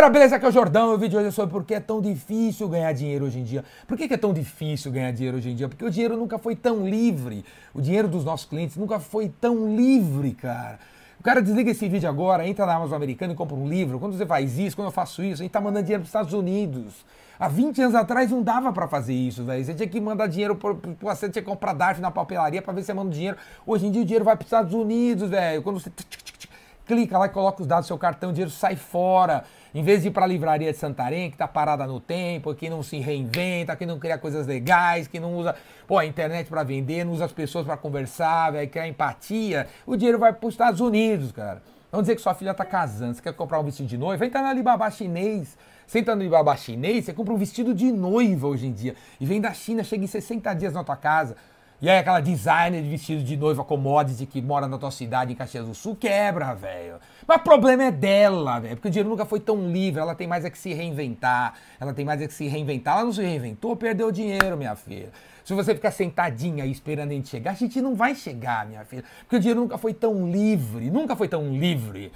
Galera, beleza? Aqui é o Jordão. O vídeo de hoje é sobre por que é tão difícil ganhar dinheiro hoje em dia. Por que, é tão difícil ganhar dinheiro hoje em dia? Porque o dinheiro nunca foi tão livre. O dinheiro dos nossos clientes nunca foi tão livre, cara. O cara desliga esse vídeo agora, entra na Amazon americana e compra um livro. Quando você faz isso, quando eu faço isso, a gente tá mandando dinheiro para os Estados Unidos. Há 20 anos atrás não dava para fazer isso, velho. Você tinha que mandar dinheiro, pro, você tinha que comprar DARF na papelaria para ver se você manda dinheiro. Hoje em dia o dinheiro vai para os Estados Unidos, velho. Quando você clica lá e coloca os dados do seu cartão, o dinheiro sai fora. Em vez de ir para a livraria de Santarém, que está parada no tempo, que não se reinventa, que não cria coisas legais, que não usa pô, a internet para vender, não usa as pessoas para conversar, vai criar empatia, o dinheiro vai para os Estados Unidos, cara. Vamos dizer que sua filha está casando, você quer comprar um vestido de noiva, entra na Alibaba chinês. Você entra no Alibaba chinês, você compra um vestido de noiva hoje em dia. E vem da China, chega em 60 dias na tua casa. E aí aquela designer de vestido de noiva commodity que mora na tua cidade em Caxias do Sul quebra, velho. Mas o problema é dela, velho. Porque o dinheiro nunca foi tão livre. Ela tem mais é que se reinventar. Ela tem mais é que se reinventar. Ela não se reinventou, perdeu dinheiro, minha filha. Se você ficar sentadinha aí esperando a gente chegar, a gente não vai chegar, minha filha. Porque o dinheiro nunca foi tão livre. Nunca foi tão livre.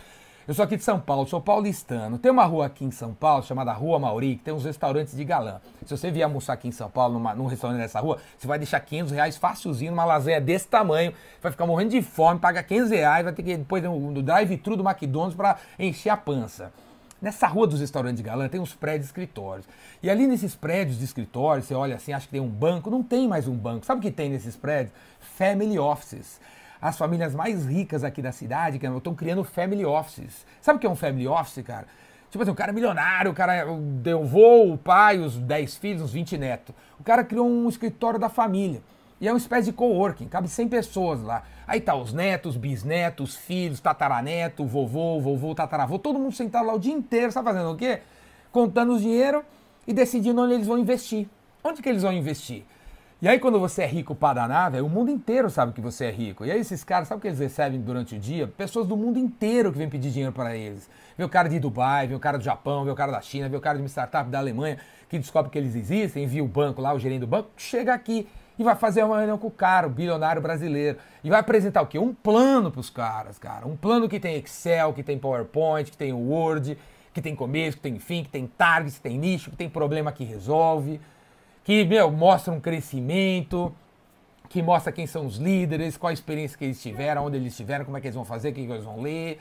Eu sou aqui de São Paulo, sou paulistano. Tem uma rua aqui em São Paulo chamada Rua Mauri, que tem uns restaurantes de galã. Se você vier almoçar aqui em São Paulo, numa, num restaurante dessa rua, você vai deixar 500 reais facilzinho numa lasanha desse tamanho. Vai ficar morrendo de fome, paga 500 reais, vai ter que depois no drive-thru do McDonald's para encher a pança. Nessa rua dos restaurantes de galã tem uns prédios de escritórios. E ali nesses prédios de escritórios, você olha assim, acha que tem um banco. Não tem mais um banco. Sabe o que tem nesses prédios? Family offices as famílias mais ricas aqui da cidade, que estão criando family offices. Sabe o que é um family office, cara? Tipo assim, o cara é milionário, o cara deu voo, o pai, os 10 filhos, uns 20 netos. O cara criou um escritório da família. E é uma espécie de coworking, cabe 100 pessoas lá. Aí tá os netos, bisnetos, filhos, tataraneto, vovô, vovô, tataravô, todo mundo sentado lá o dia inteiro, sabe fazendo o quê? Contando os dinheiro e decidindo onde eles vão investir. Onde que eles vão investir? E aí, quando você é rico para danar, velho, o mundo inteiro sabe que você é rico. E aí, esses caras, sabe o que eles recebem durante o dia? Pessoas do mundo inteiro que vêm pedir dinheiro para eles. Vem o cara de Dubai, vem o cara do Japão, vem o cara da China, vem o cara de uma startup da Alemanha que descobre que eles existem, envia o banco lá, o gerente do banco, chega aqui e vai fazer uma reunião com o cara, o bilionário brasileiro. E vai apresentar o quê? Um plano para os caras, cara. Um plano que tem Excel, que tem PowerPoint, que tem Word, que tem começo, que tem fim, que tem target, que tem nicho, que tem problema que resolve que, meu, mostra um crescimento, que mostra quem são os líderes, qual a experiência que eles tiveram, onde eles estiveram, como é que eles vão fazer, o que eles vão ler,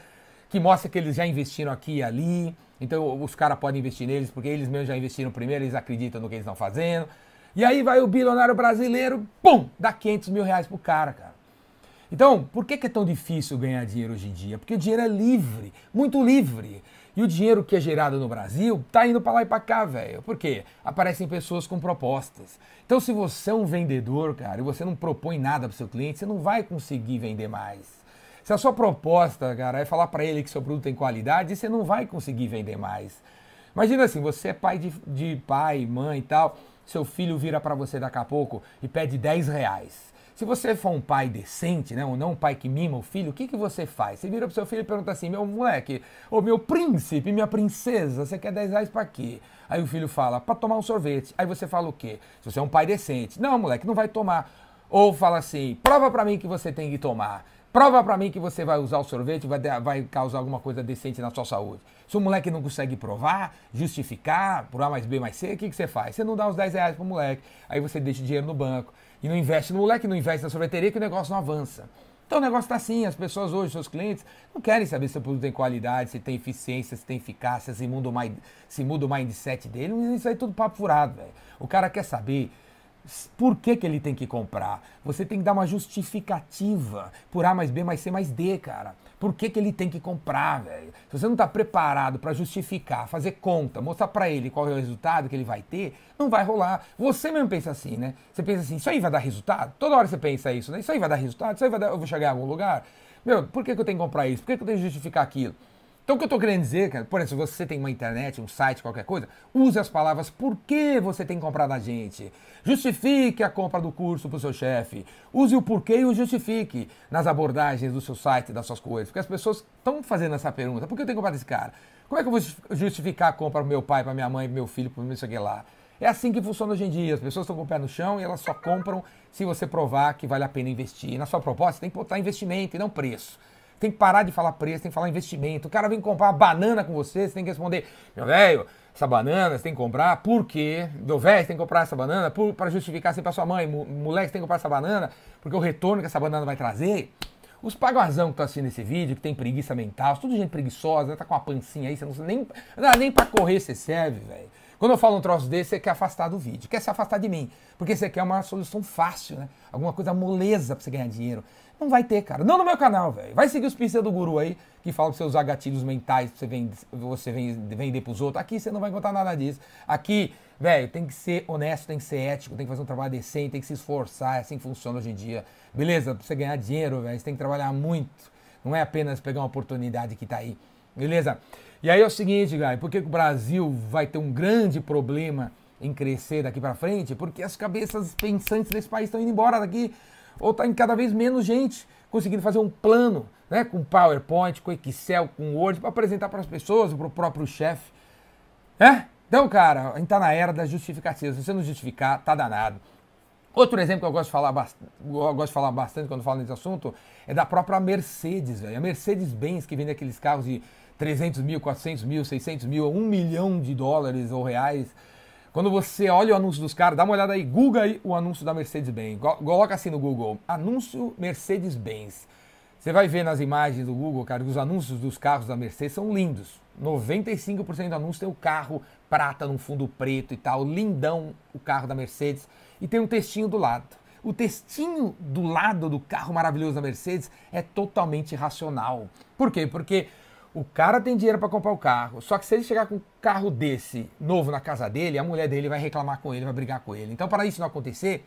que mostra que eles já investiram aqui e ali, então os caras podem investir neles porque eles mesmos já investiram primeiro, eles acreditam no que eles estão fazendo. E aí vai o bilionário brasileiro, pum, dá 500 mil reais pro cara, cara. Então, por que, que é tão difícil ganhar dinheiro hoje em dia? Porque o dinheiro é livre, muito livre. E o dinheiro que é gerado no Brasil tá indo para lá e para cá, velho. Por quê? Aparecem pessoas com propostas. Então, se você é um vendedor, cara, e você não propõe nada para seu cliente, você não vai conseguir vender mais. Se a sua proposta, cara, é falar para ele que seu produto tem qualidade, você não vai conseguir vender mais. Imagina assim, você é pai de, de pai, mãe e tal, seu filho vira para você daqui a pouco e pede 10 reais. Se você for um pai decente, né, ou não um pai que mima o filho, o que, que você faz? Você vira pro seu filho e pergunta assim: meu moleque, ô meu príncipe, minha princesa, você quer 10 reais pra quê? Aí o filho fala: pra tomar um sorvete. Aí você fala o quê? Se você é um pai decente: não, moleque, não vai tomar. Ou fala assim: prova pra mim que você tem que tomar. Prova para mim que você vai usar o sorvete, vai, vai causar alguma coisa decente na sua saúde. Se o moleque não consegue provar, justificar, por A mais B mais C, o que, que você faz? Você não dá os 10 reais pro moleque, aí você deixa o dinheiro no banco e não investe no moleque, não investe na sorveteria que o negócio não avança. Então o negócio está assim, as pessoas hoje, seus clientes, não querem saber se o produto tem qualidade, se tem eficiência, se tem eficácia, se muda o, mind, se muda o mindset dele, isso aí é tudo papo furado, velho. O cara quer saber por que, que ele tem que comprar? Você tem que dar uma justificativa por A mais B mais C mais D, cara. Por que, que ele tem que comprar, velho? Se você não está preparado para justificar, fazer conta, mostrar para ele qual é o resultado que ele vai ter, não vai rolar. Você mesmo pensa assim, né? Você pensa assim, isso aí vai dar resultado? Toda hora você pensa isso, né? Isso aí vai dar resultado? Isso aí vai dar, eu vou chegar em algum lugar? Meu, por que, que eu tenho que comprar isso? Por que, que eu tenho que justificar aquilo? Então o que eu estou querendo dizer, cara, por exemplo, se você tem uma internet, um site, qualquer coisa, use as palavras por que você tem que comprar da gente. Justifique a compra do curso para o seu chefe. Use o porquê e o justifique nas abordagens do seu site, das suas coisas. Porque as pessoas estão fazendo essa pergunta. Por que eu tenho que comprar desse cara? Como é que eu vou justificar a compra para meu pai, para minha mãe, para meu filho, para meu sei lá? É assim que funciona hoje em dia. As pessoas estão com o pé no chão e elas só compram se você provar que vale a pena investir. E na sua proposta, tem que botar investimento e não preço. Tem que parar de falar preço, tem que falar investimento. O cara vem comprar uma banana com você, você tem que responder, meu velho, essa banana você tem que comprar, por quê? Meu velho, você tem que comprar essa banana para justificar assim para sua mãe, moleque, você tem que comprar essa banana, porque o retorno que essa banana vai trazer. Os paguazão que estão assistindo esse vídeo, que tem preguiça mental, tudo gente preguiçosa, né? tá com uma pancinha aí, você não nem, não, nem para correr você serve, velho. Quando eu falo um troço desse, você quer afastar do vídeo, quer se afastar de mim, porque você quer uma solução fácil, né? Alguma coisa moleza para você ganhar dinheiro. Não vai ter, cara. Não no meu canal, velho. Vai seguir os pistas do guru aí, que falam que você usar gatilhos mentais pra você vender, você vender pros outros. Aqui você não vai encontrar nada disso. Aqui, velho, tem que ser honesto, tem que ser ético, tem que fazer um trabalho decente, tem que se esforçar. É assim que funciona hoje em dia. Beleza? Pra você ganhar dinheiro, velho, você tem que trabalhar muito. Não é apenas pegar uma oportunidade que tá aí. Beleza? E aí é o seguinte, galera, por que o Brasil vai ter um grande problema em crescer daqui para frente? Porque as cabeças pensantes desse país estão indo embora daqui ou está em cada vez menos gente conseguindo fazer um plano, né, com PowerPoint, com Excel, com Word, para apresentar para as pessoas, para o próprio chefe. É? Então, cara, a gente está na era das justificativas. Se você não justificar, tá danado. Outro exemplo que eu gosto de falar, eu gosto de falar bastante quando falo nesse assunto é da própria Mercedes, velho. A Mercedes-Benz, que vende aqueles carros de 300 mil, 400 mil, 600 mil, 1 milhão de dólares ou reais quando você olha o anúncio dos caras, dá uma olhada aí, Google aí o anúncio da Mercedes-Benz. Coloca assim no Google, anúncio Mercedes-Benz. Você vai ver nas imagens do Google, cara, que os anúncios dos carros da Mercedes são lindos. 95% do anúncio tem o carro prata no fundo preto e tal, lindão o carro da Mercedes. E tem um textinho do lado. O textinho do lado do carro maravilhoso da Mercedes é totalmente racional. Por quê? Porque o cara tem dinheiro para comprar o carro, só que se ele chegar com um carro desse novo na casa dele, a mulher dele vai reclamar com ele, vai brigar com ele. Então, para isso não acontecer,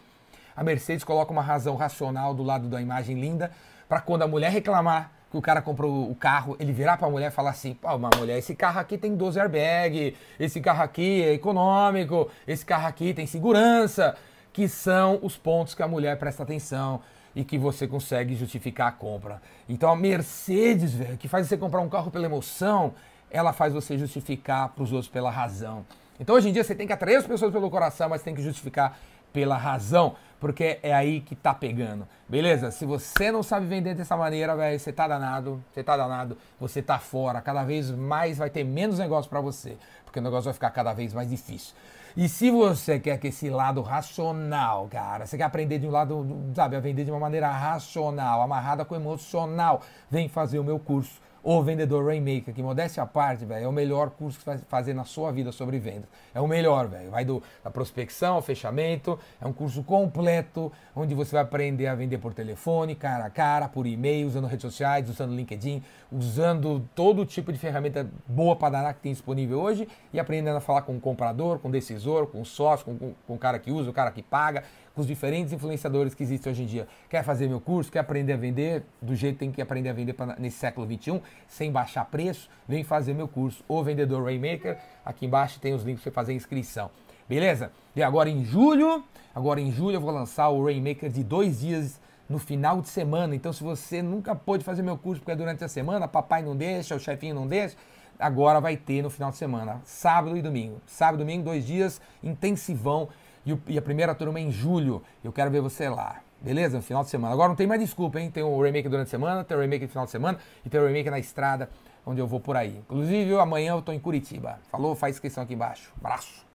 a Mercedes coloca uma razão racional do lado da imagem linda, para quando a mulher reclamar que o cara comprou o carro, ele virar para a mulher e falar assim: pô, uma mulher, esse carro aqui tem 12 airbag, esse carro aqui é econômico, esse carro aqui tem segurança, que são os pontos que a mulher presta atenção e que você consegue justificar a compra. Então a Mercedes, velho, que faz você comprar um carro pela emoção, ela faz você justificar para os outros pela razão. Então hoje em dia você tem que atrair as pessoas pelo coração, mas tem que justificar pela razão, porque é aí que tá pegando. Beleza? Se você não sabe vender dessa maneira, velho, você tá danado, você tá danado, você tá fora. Cada vez mais vai ter menos negócio para você, porque o negócio vai ficar cada vez mais difícil. E se você quer que esse lado racional, cara, você quer aprender de um lado, sabe, a vender de uma maneira racional, amarrada com emocional, vem fazer o meu curso. O Vendedor Rainmaker, que modéstia à parte, velho, é o melhor curso que você vai fazer na sua vida sobre vendas. É o melhor, velho. Vai do, da prospecção ao fechamento. É um curso completo, onde você vai aprender a vender por telefone, cara a cara, por e-mail, usando redes sociais, usando LinkedIn, usando todo tipo de ferramenta boa para dar que tem disponível hoje e aprendendo a falar com o comprador, com o decisor, com o sócio, com, com, com o cara que usa, o cara que paga com os diferentes influenciadores que existem hoje em dia. Quer fazer meu curso? Quer aprender a vender do jeito que tem que aprender a vender pra, nesse século 21, sem baixar preço? Vem fazer meu curso, O Vendedor Rainmaker. Aqui embaixo tem os links para fazer a inscrição. Beleza? E agora em julho, agora em julho eu vou lançar o Rainmaker de dois dias no final de semana. Então, se você nunca pôde fazer meu curso porque é durante a semana, papai não deixa, o chefinho não deixa, agora vai ter no final de semana, sábado e domingo. Sábado e domingo, dois dias intensivão e, a primeira turma é em julho. Eu quero ver você lá. Beleza? No final de semana. Agora não tem mais desculpa, hein? Tem o remake durante a semana, tem o remake no final de semana e tem o remake na estrada, onde eu vou por aí. Inclusive, amanhã eu tô em Curitiba. Falou? Faz inscrição aqui embaixo. Abraço.